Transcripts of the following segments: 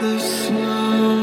the snow.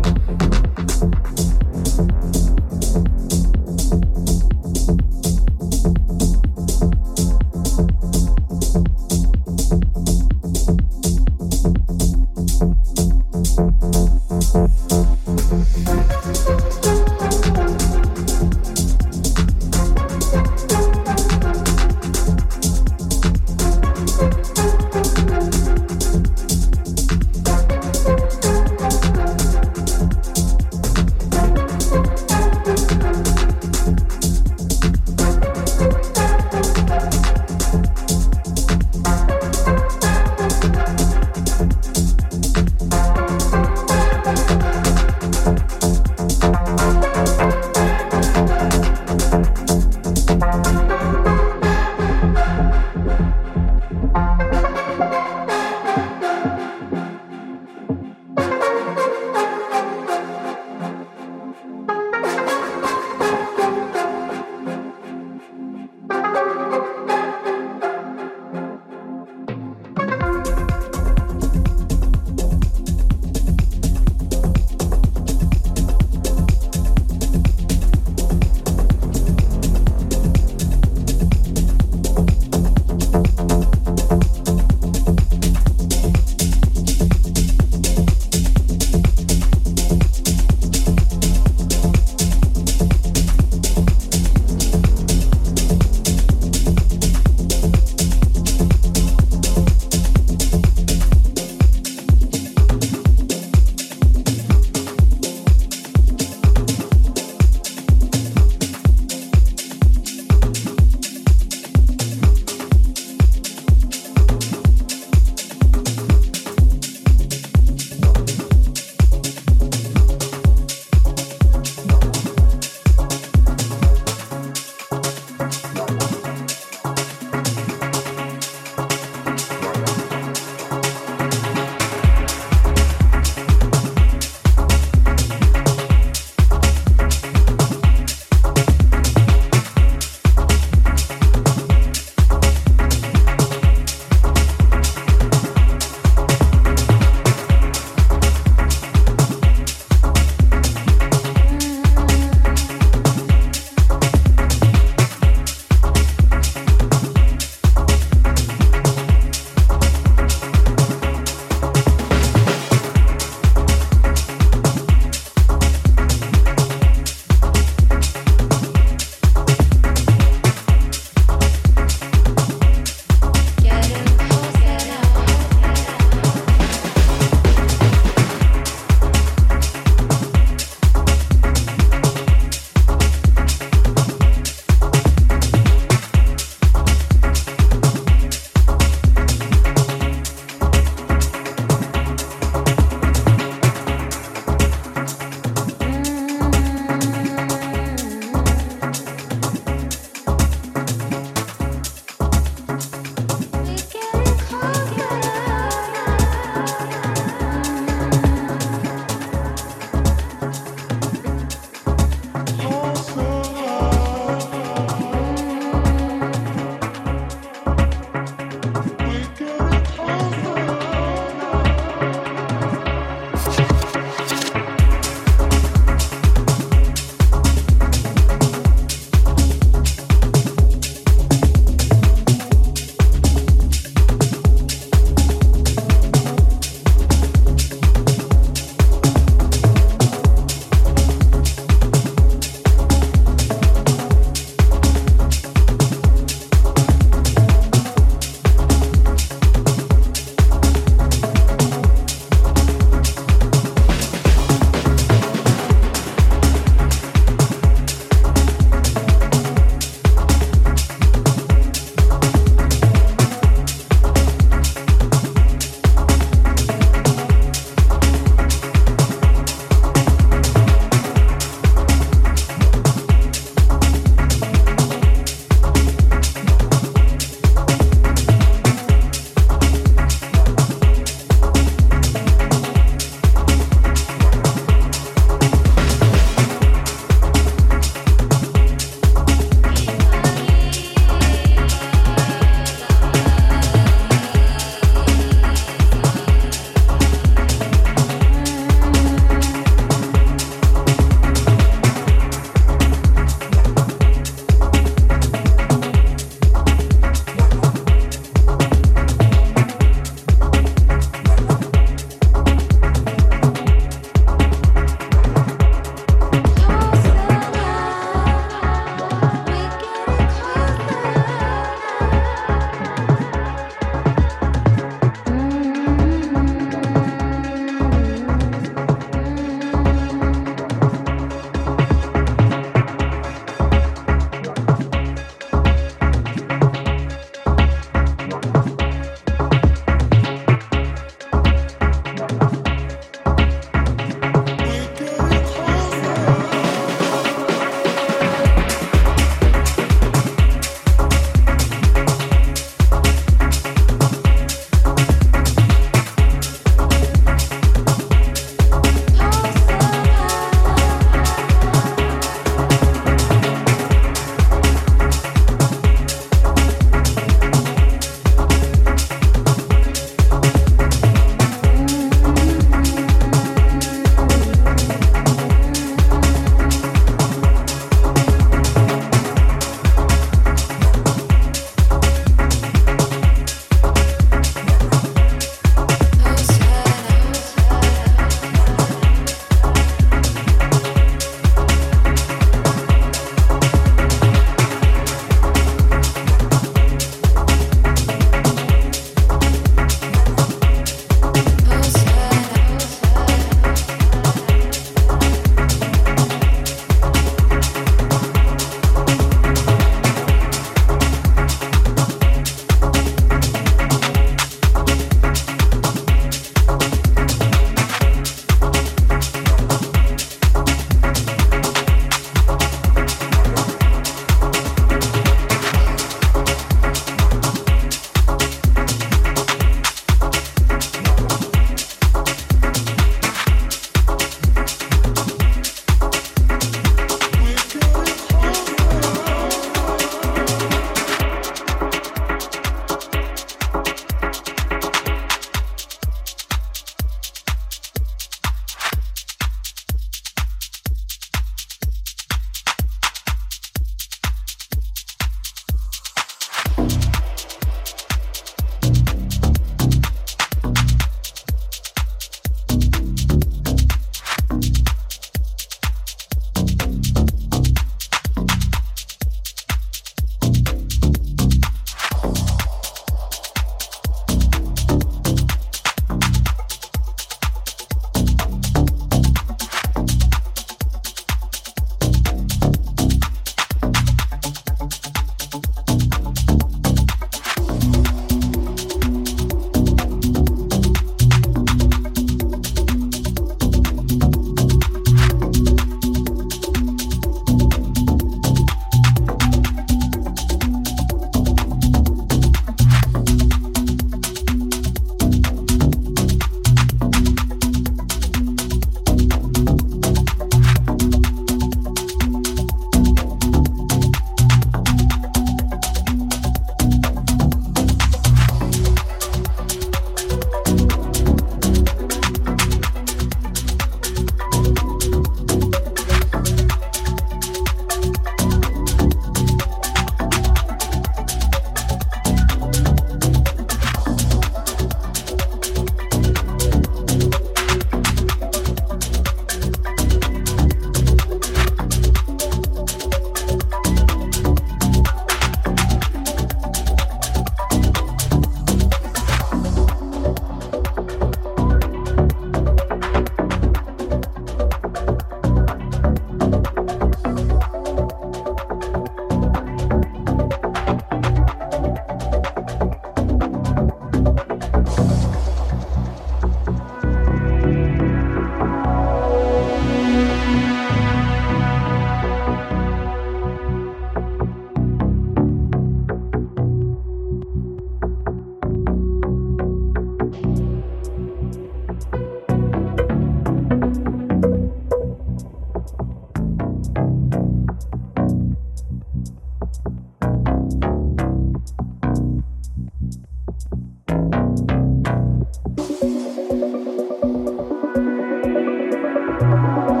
Música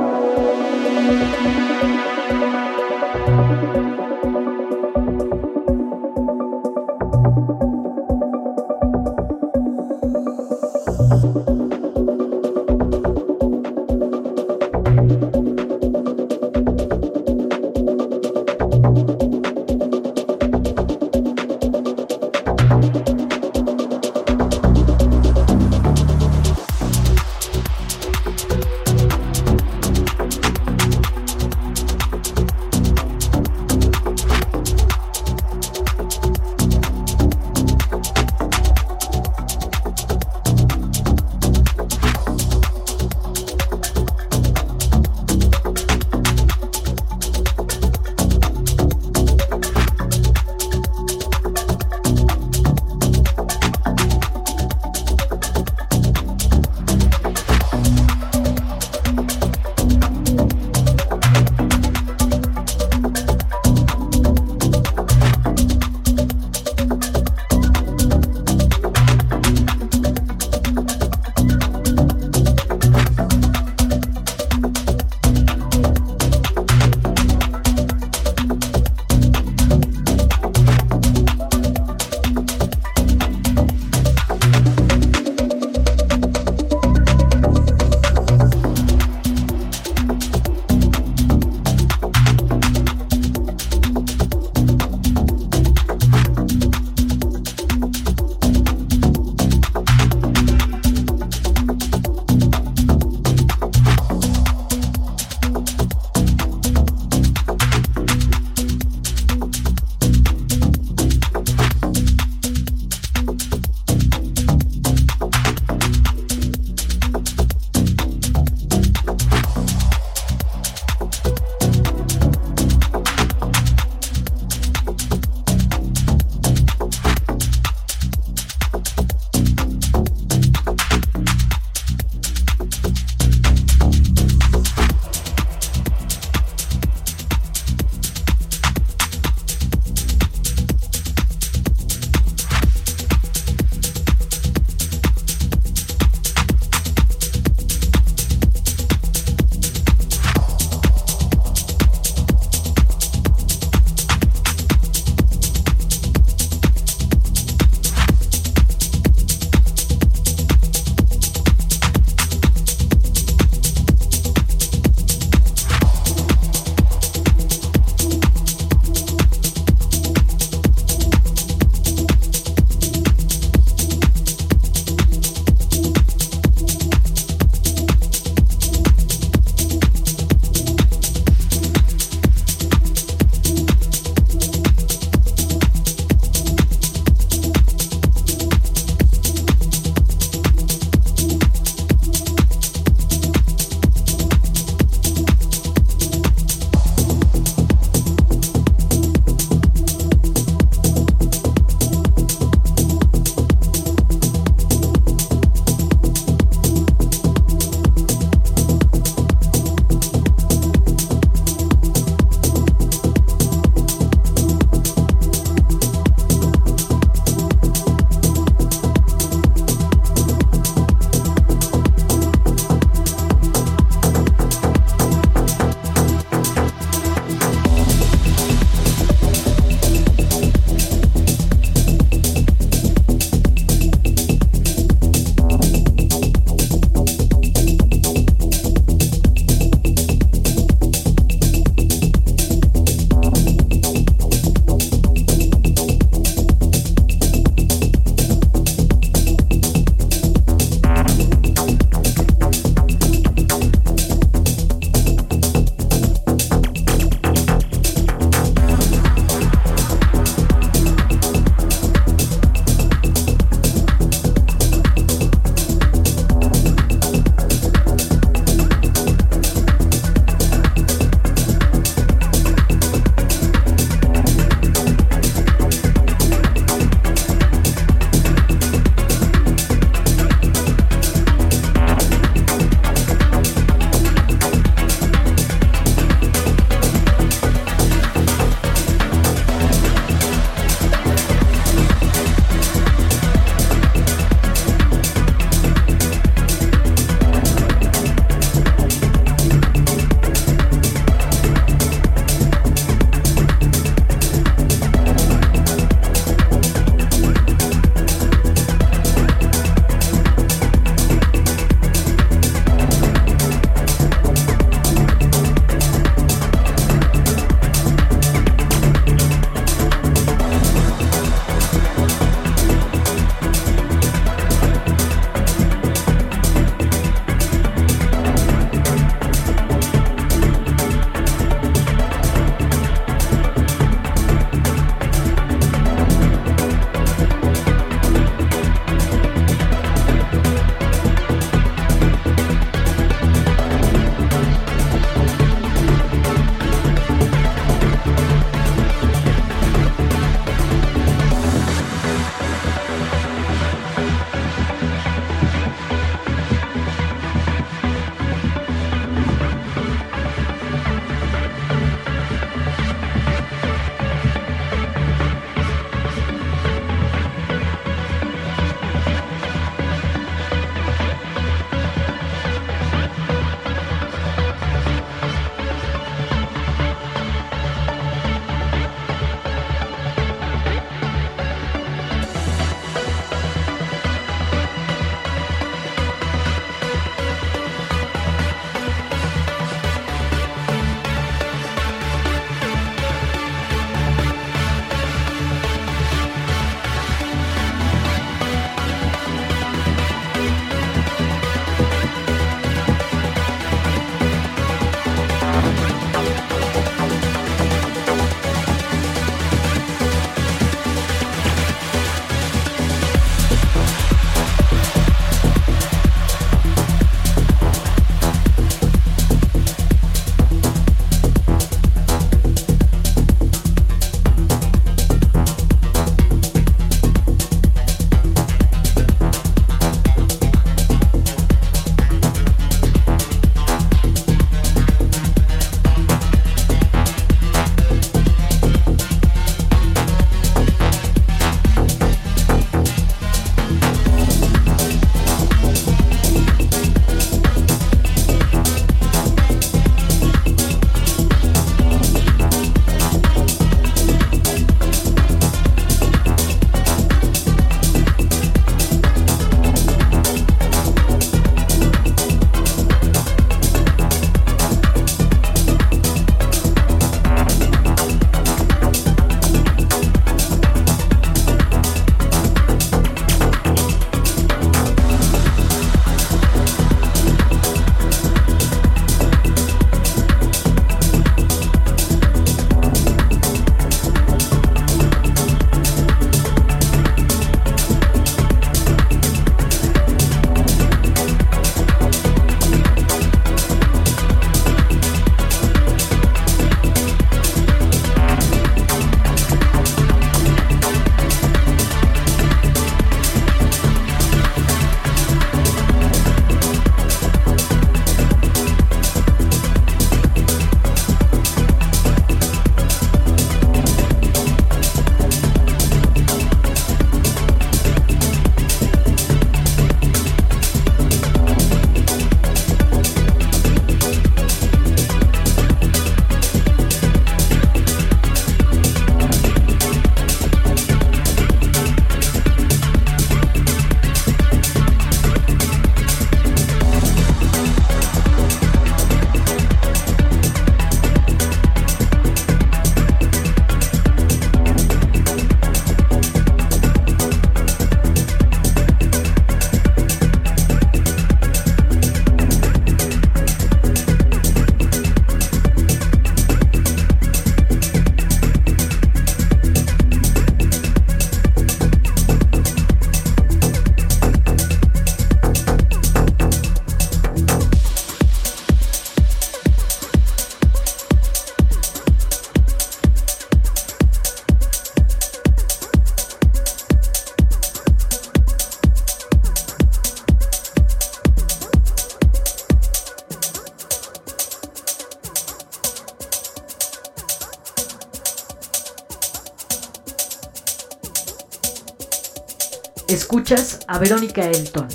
a Verónica Elton.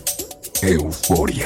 Euforia.